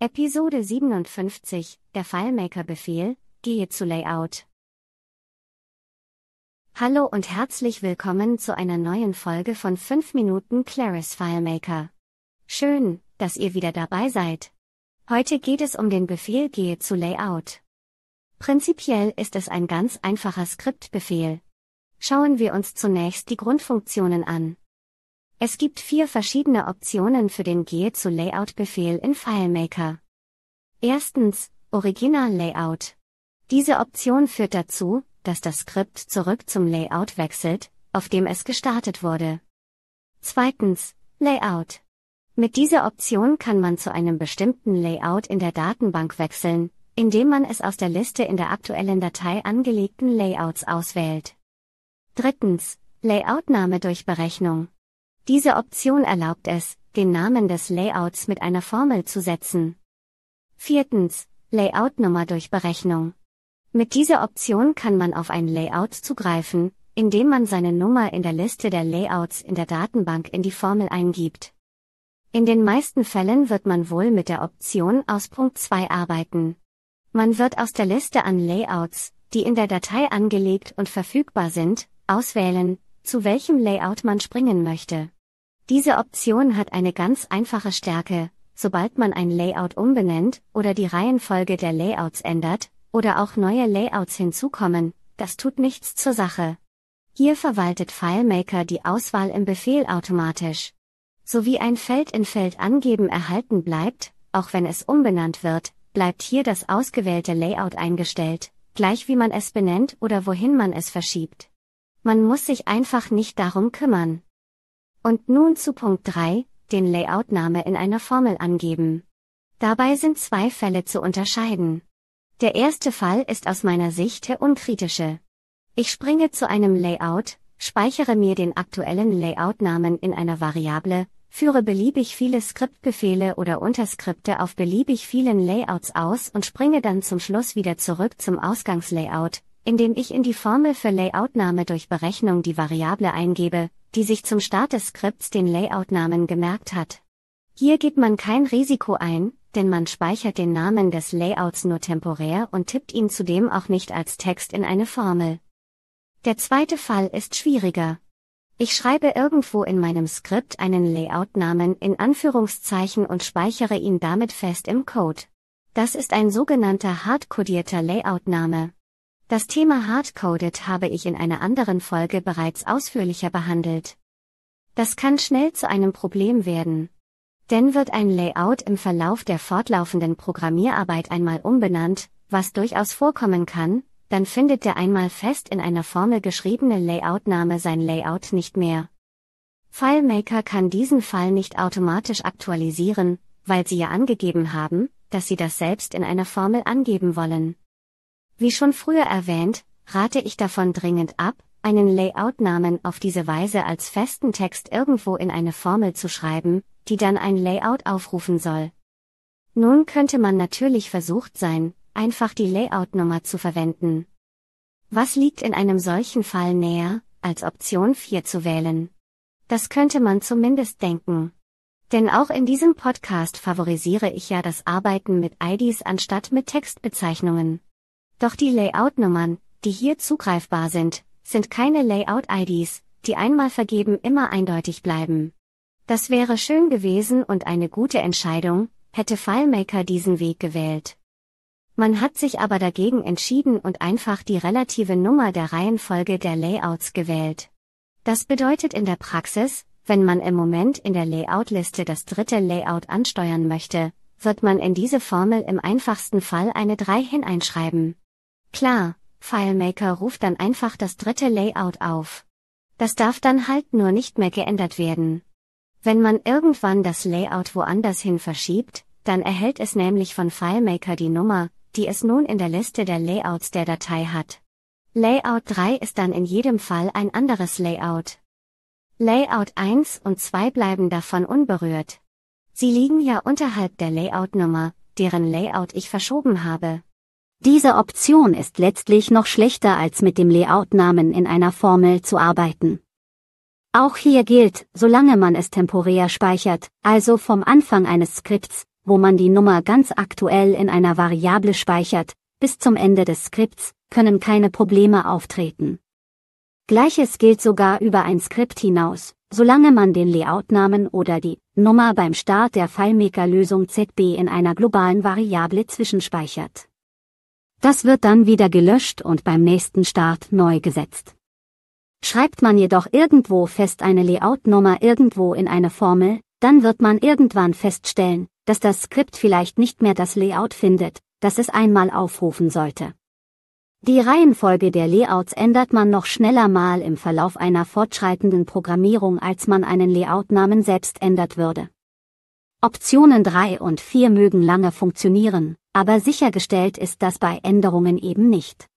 Episode 57, der FileMaker-Befehl, gehe zu Layout. Hallo und herzlich willkommen zu einer neuen Folge von 5 Minuten Claris FileMaker. Schön, dass ihr wieder dabei seid. Heute geht es um den Befehl gehe zu Layout. Prinzipiell ist es ein ganz einfacher Skriptbefehl. Schauen wir uns zunächst die Grundfunktionen an. Es gibt vier verschiedene Optionen für den Gehe zu Layout-Befehl in FileMaker. Erstens, Original Layout. Diese Option führt dazu, dass das Skript zurück zum Layout wechselt, auf dem es gestartet wurde. Zweitens, Layout. Mit dieser Option kann man zu einem bestimmten Layout in der Datenbank wechseln, indem man es aus der Liste in der aktuellen Datei angelegten Layouts auswählt. Drittens, Layoutname durch Berechnung. Diese Option erlaubt es, den Namen des Layouts mit einer Formel zu setzen. Viertens, Layoutnummer durch Berechnung. Mit dieser Option kann man auf ein Layout zugreifen, indem man seine Nummer in der Liste der Layouts in der Datenbank in die Formel eingibt. In den meisten Fällen wird man wohl mit der Option aus Punkt 2 arbeiten. Man wird aus der Liste an Layouts, die in der Datei angelegt und verfügbar sind, auswählen, zu welchem Layout man springen möchte. Diese Option hat eine ganz einfache Stärke, sobald man ein Layout umbenennt oder die Reihenfolge der Layouts ändert, oder auch neue Layouts hinzukommen, das tut nichts zur Sache. Hier verwaltet FileMaker die Auswahl im Befehl automatisch. Sowie ein Feld in Feld angeben erhalten bleibt, auch wenn es umbenannt wird, bleibt hier das ausgewählte Layout eingestellt, gleich wie man es benennt oder wohin man es verschiebt. Man muss sich einfach nicht darum kümmern. Und nun zu Punkt 3, den Layoutname in einer Formel angeben. Dabei sind zwei Fälle zu unterscheiden. Der erste Fall ist aus meiner Sicht der unkritische. Ich springe zu einem Layout, speichere mir den aktuellen Layoutnamen in einer Variable, führe beliebig viele Skriptbefehle oder Unterskripte auf beliebig vielen Layouts aus und springe dann zum Schluss wieder zurück zum Ausgangslayout, indem ich in die Formel für Layoutname durch Berechnung die Variable eingebe, die sich zum Start des Skripts den Layoutnamen gemerkt hat. Hier geht man kein Risiko ein, denn man speichert den Namen des Layouts nur temporär und tippt ihn zudem auch nicht als Text in eine Formel. Der zweite Fall ist schwieriger. Ich schreibe irgendwo in meinem Skript einen Layoutnamen in Anführungszeichen und speichere ihn damit fest im Code. Das ist ein sogenannter hardcodierter Layoutname. Das Thema Hardcoded habe ich in einer anderen Folge bereits ausführlicher behandelt. Das kann schnell zu einem Problem werden. Denn wird ein Layout im Verlauf der fortlaufenden Programmierarbeit einmal umbenannt, was durchaus vorkommen kann, dann findet der einmal fest in einer Formel geschriebene Layoutname sein Layout nicht mehr. FileMaker kann diesen Fall nicht automatisch aktualisieren, weil sie ja angegeben haben, dass sie das selbst in einer Formel angeben wollen. Wie schon früher erwähnt, rate ich davon dringend ab, einen Layout-Namen auf diese Weise als festen Text irgendwo in eine Formel zu schreiben, die dann ein Layout aufrufen soll. Nun könnte man natürlich versucht sein, einfach die Layout-Nummer zu verwenden. Was liegt in einem solchen Fall näher, als Option 4 zu wählen? Das könnte man zumindest denken. Denn auch in diesem Podcast favorisiere ich ja das Arbeiten mit IDs anstatt mit Textbezeichnungen. Doch die Layout-Nummern, die hier zugreifbar sind, sind keine Layout-IDs, die einmal vergeben immer eindeutig bleiben. Das wäre schön gewesen und eine gute Entscheidung, hätte FileMaker diesen Weg gewählt. Man hat sich aber dagegen entschieden und einfach die relative Nummer der Reihenfolge der Layouts gewählt. Das bedeutet in der Praxis, wenn man im Moment in der Layout-Liste das dritte Layout ansteuern möchte, wird man in diese Formel im einfachsten Fall eine 3 hineinschreiben. Klar, FileMaker ruft dann einfach das dritte Layout auf. Das darf dann halt nur nicht mehr geändert werden. Wenn man irgendwann das Layout woanders hin verschiebt, dann erhält es nämlich von FileMaker die Nummer, die es nun in der Liste der Layouts der Datei hat. Layout 3 ist dann in jedem Fall ein anderes Layout. Layout 1 und 2 bleiben davon unberührt. Sie liegen ja unterhalb der Layout-Nummer, deren Layout ich verschoben habe. Diese Option ist letztlich noch schlechter als mit dem Layout-Namen in einer Formel zu arbeiten. Auch hier gilt, solange man es temporär speichert, also vom Anfang eines Skripts, wo man die Nummer ganz aktuell in einer Variable speichert, bis zum Ende des Skripts, können keine Probleme auftreten. Gleiches gilt sogar über ein Skript hinaus, solange man den Layoutnamen oder die Nummer beim Start der FileMaker-Lösung ZB in einer globalen Variable zwischenspeichert. Das wird dann wieder gelöscht und beim nächsten Start neu gesetzt. Schreibt man jedoch irgendwo fest eine Layout-Nummer irgendwo in eine Formel, dann wird man irgendwann feststellen, dass das Skript vielleicht nicht mehr das Layout findet, das es einmal aufrufen sollte. Die Reihenfolge der Layouts ändert man noch schneller mal im Verlauf einer fortschreitenden Programmierung, als man einen Layoutnamen selbst ändert würde. Optionen 3 und 4 mögen lange funktionieren, aber sichergestellt ist das bei Änderungen eben nicht.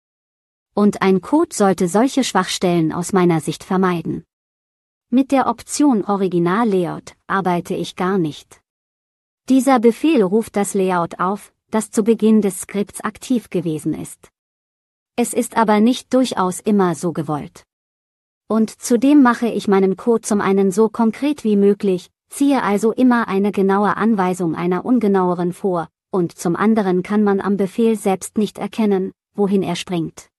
Und ein Code sollte solche Schwachstellen aus meiner Sicht vermeiden. Mit der Option Original Layout arbeite ich gar nicht. Dieser Befehl ruft das Layout auf, das zu Beginn des Skripts aktiv gewesen ist. Es ist aber nicht durchaus immer so gewollt. Und zudem mache ich meinen Code zum einen so konkret wie möglich, ziehe also immer eine genaue Anweisung einer ungenaueren vor, und zum anderen kann man am Befehl selbst nicht erkennen, wohin er springt.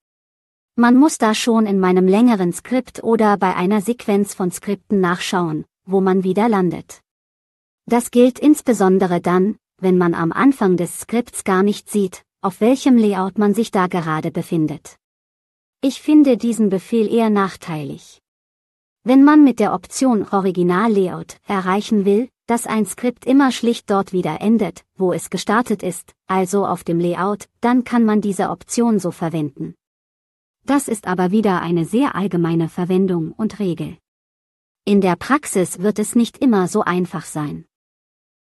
Man muss da schon in meinem längeren Skript oder bei einer Sequenz von Skripten nachschauen, wo man wieder landet. Das gilt insbesondere dann, wenn man am Anfang des Skripts gar nicht sieht, auf welchem Layout man sich da gerade befindet. Ich finde diesen Befehl eher nachteilig. Wenn man mit der Option Original Layout erreichen will, dass ein Skript immer schlicht dort wieder endet, wo es gestartet ist, also auf dem Layout, dann kann man diese Option so verwenden. Das ist aber wieder eine sehr allgemeine Verwendung und Regel. In der Praxis wird es nicht immer so einfach sein.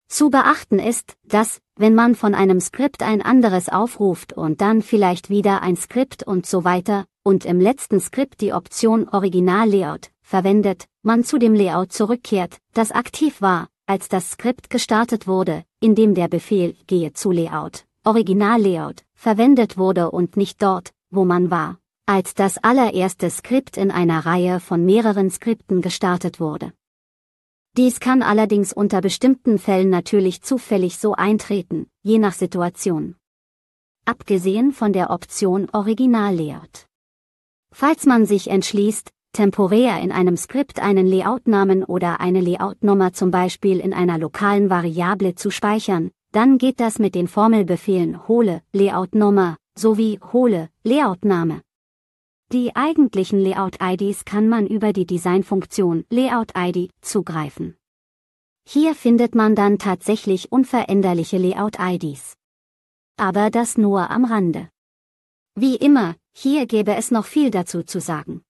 Zu beachten ist, dass, wenn man von einem Skript ein anderes aufruft und dann vielleicht wieder ein Skript und so weiter, und im letzten Skript die Option Original Layout verwendet, man zu dem Layout zurückkehrt, das aktiv war, als das Skript gestartet wurde, indem der Befehl gehe zu Layout, Original Layout, verwendet wurde und nicht dort, wo man war, als das allererste Skript in einer Reihe von mehreren Skripten gestartet wurde. Dies kann allerdings unter bestimmten Fällen natürlich zufällig so eintreten, je nach Situation. Abgesehen von der Option Original Layout. Falls man sich entschließt, temporär in einem Skript einen Layoutnamen oder eine Layoutnummer zum Beispiel in einer lokalen Variable zu speichern, dann geht das mit den Formelbefehlen hole Layoutnummer sowie hole Layoutname. Die eigentlichen Layout-IDs kann man über die Designfunktion Layout-ID zugreifen. Hier findet man dann tatsächlich unveränderliche Layout-IDs. Aber das nur am Rande. Wie immer, hier gäbe es noch viel dazu zu sagen.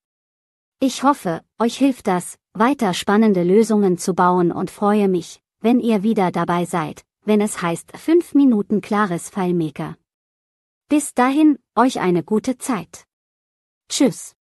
Ich hoffe, euch hilft das, weiter spannende Lösungen zu bauen und freue mich, wenn ihr wieder dabei seid, wenn es heißt 5 Minuten klares FileMaker. Bis dahin, euch eine gute Zeit. Tschüss.